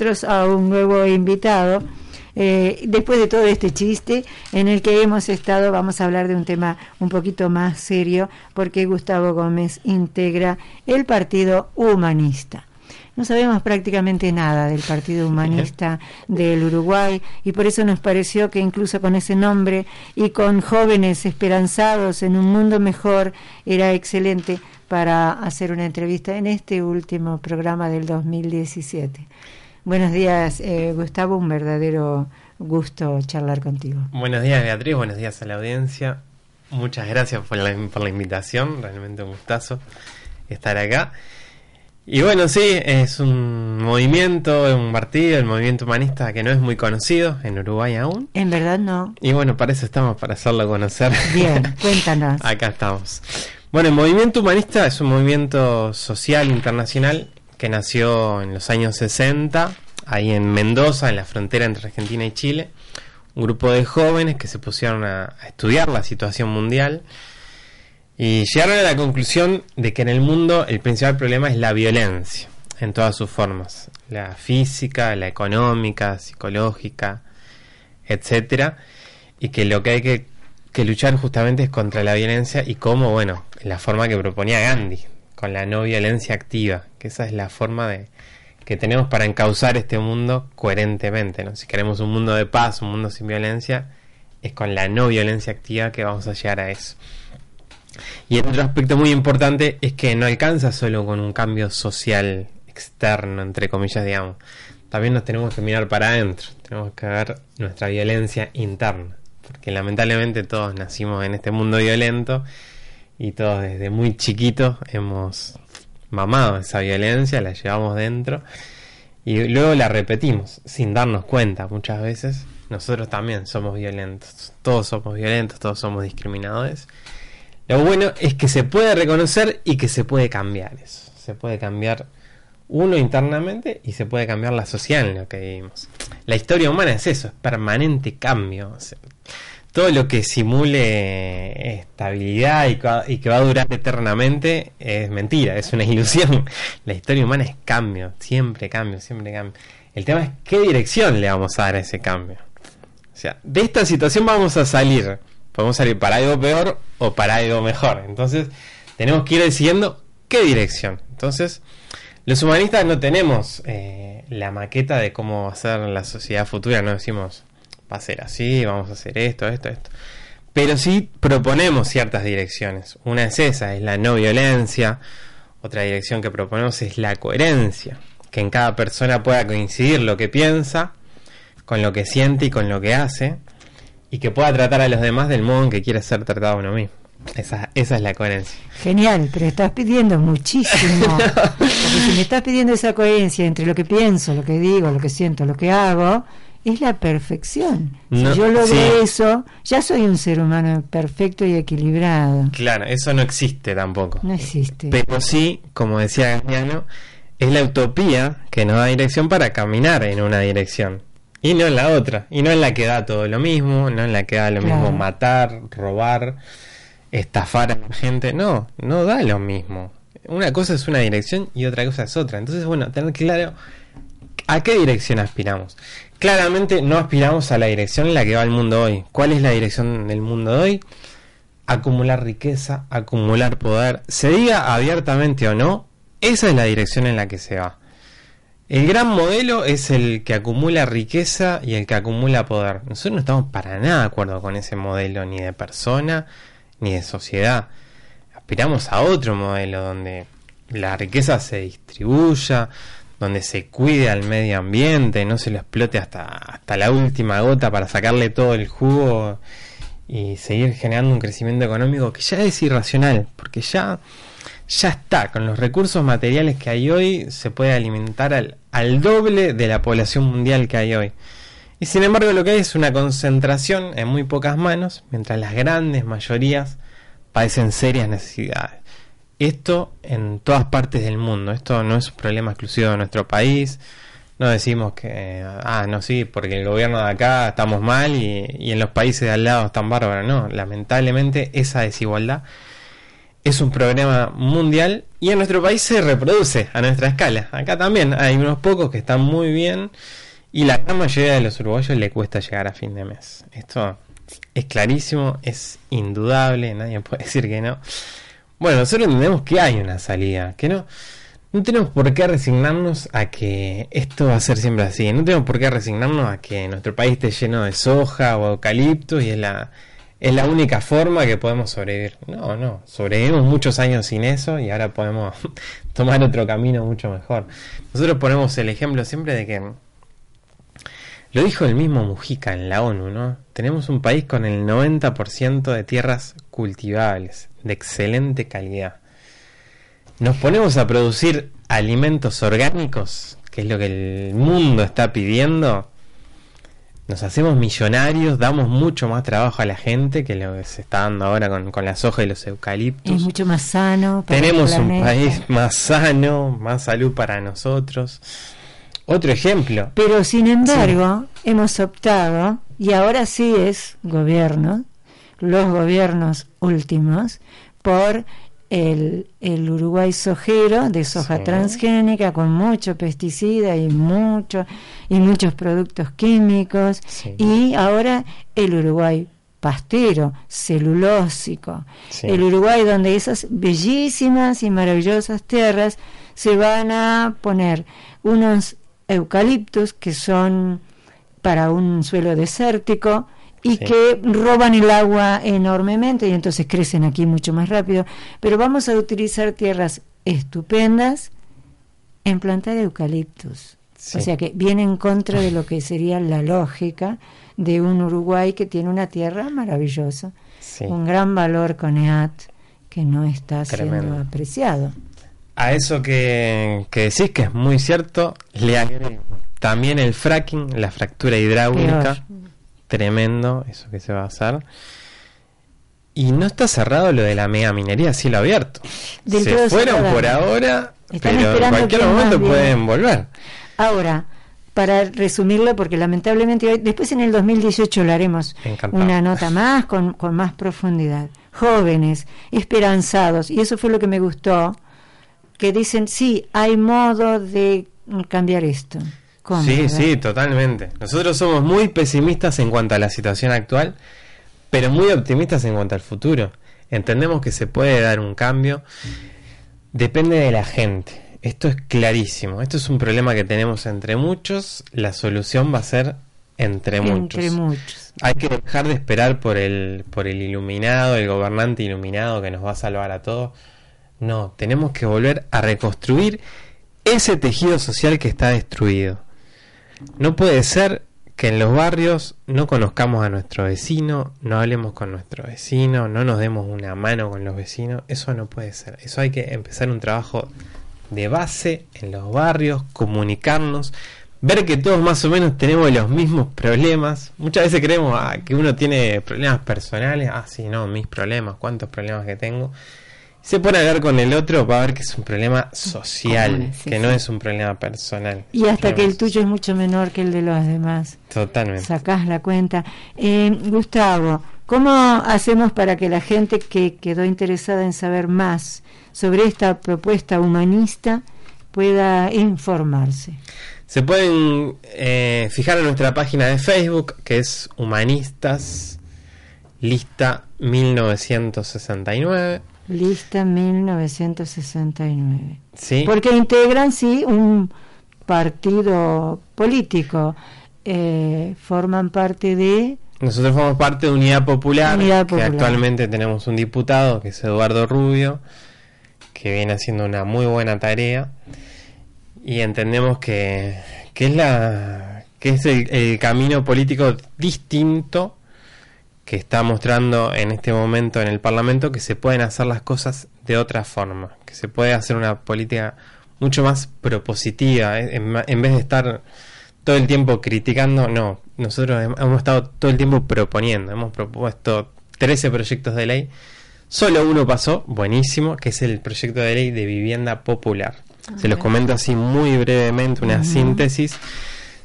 nosotros a un nuevo invitado. Eh, después de todo este chiste en el que hemos estado, vamos a hablar de un tema un poquito más serio, porque Gustavo Gómez integra el Partido Humanista. No sabemos prácticamente nada del Partido Humanista del Uruguay y por eso nos pareció que incluso con ese nombre y con jóvenes esperanzados en un mundo mejor era excelente para hacer una entrevista en este último programa del 2017. Buenos días, eh, Gustavo, un verdadero gusto charlar contigo. Buenos días, Beatriz, buenos días a la audiencia. Muchas gracias por la, por la invitación, realmente un gustazo estar acá. Y bueno, sí, es un movimiento, un partido, el movimiento humanista que no es muy conocido en Uruguay aún. En verdad no. Y bueno, para eso estamos, para hacerlo conocer. Bien, cuéntanos. Acá estamos. Bueno, el movimiento humanista es un movimiento social internacional que nació en los años 60, ahí en Mendoza, en la frontera entre Argentina y Chile. Un grupo de jóvenes que se pusieron a, estudiar la situación mundial y llegaron a la conclusión de que en el mundo el principal problema es la violencia, en todas sus formas, la física, la económica, psicológica, etcétera, y que lo que hay que, luchar justamente es contra la violencia y cómo, bueno, la forma que proponía Gandhi, con la no violencia activa, que esa es la forma de que tenemos para encauzar este mundo coherentemente, ¿no? Si queremos un mundo de paz, un mundo sin violencia, es con la no violencia activa que vamos a llegar a eso. Y otro aspecto muy importante es que no alcanza solo con un cambio social externo, entre comillas, digamos. También nos tenemos que mirar para adentro, tenemos que ver nuestra violencia interna, porque lamentablemente todos nacimos en este mundo violento y todos desde muy chiquitos hemos mamado esa violencia, la llevamos dentro y luego la repetimos sin darnos cuenta muchas veces. Nosotros también somos violentos, todos somos violentos, todos somos discriminadores lo bueno es que se puede reconocer y que se puede cambiar eso. Se puede cambiar uno internamente y se puede cambiar la sociedad en lo que vivimos. La historia humana es eso, es permanente cambio. Todo lo que simule estabilidad y, que va a durar eternamente es mentira, es una ilusión. La historia humana es cambio, siempre cambio, siempre cambio. El tema es qué dirección le vamos a dar a ese cambio. O sea, de esta situación vamos a salir podemos salir para algo peor o para algo mejor. Entonces, tenemos que ir decidiendo qué dirección. Entonces, los humanistas no tenemos eh, la maqueta de cómo va a ser la sociedad futura, no decimos va a ser así, vamos a hacer esto, esto, esto. Pero sí proponemos ciertas direcciones. Una es esa, es la no violencia. Otra dirección que proponemos es la coherencia. Que en cada persona pueda coincidir lo que piensa con lo que siente y con lo que hace y que pueda tratar a los demás del modo en que quiere ser tratado uno mismo. Esa, esa es la coherencia. Genial, pero estás pidiendo muchísimo. Porque si me estás pidiendo esa coherencia entre lo que pienso, lo que digo, lo que siento, lo que hago, es la perfección. Si yo logro eso, ya soy un ser humano perfecto y equilibrado. Claro, eso no existe tampoco. No existe. Pero sí, como decía Gagliano, es la utopía que nos da dirección para caminar en una dirección. Y no en la otra, y no en la que da todo lo mismo, no en la que da lo mismo matar, robar, estafar a la gente, no, no da lo mismo. Una cosa es una dirección y otra cosa es otra. Entonces, bueno, tener claro a qué dirección aspiramos. Claramente no aspiramos a la dirección en la que va el mundo hoy. ¿Cuál es la dirección del mundo hoy? Acumular riqueza, acumular poder. Se diga abiertamente o no, esa es la dirección en la que se va. El gran modelo es el que acumula riqueza y el que acumula poder. Nosotros no estamos para nada de acuerdo con ese modelo, ni de persona, ni de sociedad. Aspiramos a otro modelo donde la riqueza se distribuya, donde se cuide al medio ambiente, no se lo explote hasta, hasta la última gota para sacarle todo el jugo y seguir generando un crecimiento económico que ya es irracional, porque ya ya está, con los recursos materiales que hay hoy se puede alimentar al, al doble de la población mundial que hay hoy. Y sin embargo lo que hay es una concentración en muy pocas manos, mientras las grandes mayorías padecen serias necesidades. Esto en todas partes del mundo, esto no es un problema exclusivo de nuestro país, no decimos que, ah, no, sí, porque el gobierno de acá estamos mal y, y en los países de al lado están bárbaros, no, lamentablemente esa desigualdad es un problema mundial y en nuestro país se reproduce a nuestra escala. Acá también hay unos pocos que están muy bien y la gran mayoría de los uruguayos le cuesta llegar a fin de mes. Esto es clarísimo, es indudable, nadie puede decir que no. Bueno, nosotros entendemos que hay una salida, que no, no tenemos por qué resignarnos a que esto va a ser siempre así. No tenemos por qué resignarnos a que nuestro país esté lleno de soja o eucalipto y es la, es la única forma que podemos sobrevivir. No, no, sobrevivimos muchos años sin eso y ahora podemos tomar otro camino mucho mejor. Nosotros ponemos el ejemplo siempre de que lo dijo el mismo Mujica en la ONU, ¿no? Tenemos un país con el 90% de tierras cultivables, de excelente calidad. Nos ponemos a producir alimentos orgánicos, que es lo que el mundo está pidiendo. Nos hacemos millonarios, damos mucho más trabajo a la gente que lo que se está dando ahora con, con la soja y los eucaliptos. Es mucho más sano. Tenemos un país más sano, más salud para nosotros. Otro ejemplo. Pero sin embargo, hemos optado, y ahora sí es gobierno, los gobiernos últimos, por el, el Uruguay sojero de soja transgénica con mucho pesticida y mucho y muchos productos químicos y ahora el Uruguay pastero, celulósico, el Uruguay donde esas bellísimas y maravillosas tierras se van a poner unos eucaliptos que son para un suelo desértico y que roban el agua enormemente y entonces crecen aquí mucho más rápido. Pero vamos a utilizar tierras estupendas en plantar eucaliptos. O sea que viene en contra de lo que sería la lógica de un Uruguay que tiene una tierra maravillosa, un gran valor con EAT que no está siendo apreciado a eso que, decís, que es muy cierto, le agrego también el fracking, la fractura hidráulica, tremendo, eso que se va a hacer. Y no está cerrado lo de la mega minería a cielo abierto. se fueron por ahora, pero en cualquier momento pueden volver. Ahora, para resumirlo, porque lamentablemente después en el 2018 lo haremos una nota más con, con más profundidad. Jóvenes, esperanzados, y eso fue lo que me gustó que dicen, sí, hay modo de cambiar esto. sí, sí, totalmente. Nosotros somos muy pesimistas en cuanto a la situación actual, pero muy optimistas en cuanto al futuro. Entendemos que se puede dar un cambio. Depende de la gente. Esto es clarísimo. Esto es un problema que tenemos entre muchos. La solución va a ser entre muchos. Entre muchos. Hay que dejar de esperar por el, por el iluminado, el gobernante iluminado que nos va a salvar a todos. No, tenemos que volver a reconstruir ese tejido social que está destruido. No puede ser que en los barrios no conozcamos a nuestro vecino, no hablemos con nuestro vecino, no nos demos una mano con los vecinos. Eso no puede ser. Eso hay que empezar un trabajo de base en los barrios, comunicarnos, ver que todos más o menos tenemos los mismos problemas. Muchas veces creemos ah, que uno tiene problemas personales. Ah, sí, no, mis problemas, cuántos problemas que tengo se pone a hablar con el otro va a ver que es un problema social, que no es un problema personal. Y hasta que el tuyo es mucho menor que el de los demás. Totalmente. Sacás la cuenta. Eh, Gustavo, ¿cómo hacemos para que la gente que quedó interesada en saber más sobre esta propuesta humanista pueda informarse? Se pueden eh, fijar en nuestra página de Facebook, que es Humanistas Lista 1969 Lista 1969. Sí. Porque integran, sí, un partido político. Eh, forman parte de... Nosotros formamos parte de Unidad Popular, Unidad Popular, que actualmente tenemos un diputado, que es Eduardo Rubio, que viene haciendo una muy buena tarea. Y entendemos que, que es, la, que es el camino político distinto que está mostrando en este momento en el Parlamento que se pueden hacer las cosas de otra forma, que se puede hacer una política mucho más propositiva, eh, en, vez de estar todo el tiempo criticando, no, nosotros hemos estado todo el tiempo proponiendo, hemos propuesto 13 proyectos de ley, solo uno pasó, buenísimo, que es el proyecto de ley de vivienda popular. Se los comento así muy brevemente, una síntesis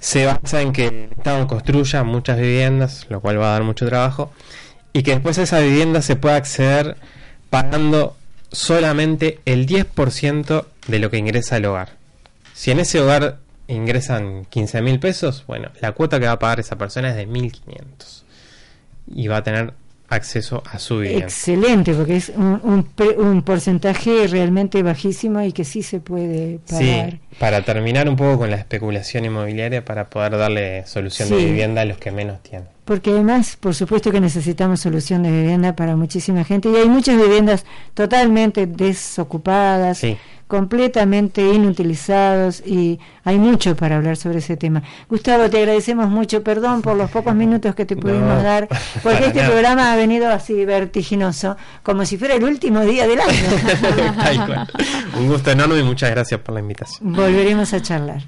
se basa en que el Estado construya muchas viviendas, lo cual va a dar mucho trabajo, y que después esa vivienda se pueda acceder pagando solamente el 10% de lo que ingresa al hogar. Si en ese hogar ingresan 15 mil pesos, bueno, la cuota que va a pagar esa persona es de 1.500 y va a tener acceso a su vivienda. Excelente, porque es un, un, porcentaje realmente bajísimo y que sí se puede pagar. Sí, para terminar un poco con la especulación inmobiliaria, para poder darle solución de vivienda a los que menos tienen. Porque además, por supuesto que necesitamos solución de vivienda para muchísima gente y hay muchas viviendas totalmente desocupadas. Sí completamente inutilizados y hay mucho para hablar sobre ese tema. Gustavo, te agradecemos mucho, perdón por los pocos minutos que te pudimos dar, porque este programa ha venido así vertiginoso, como si fuera el último día del año. Un gusto enorme y muchas gracias por la invitación. Volveremos a charlar.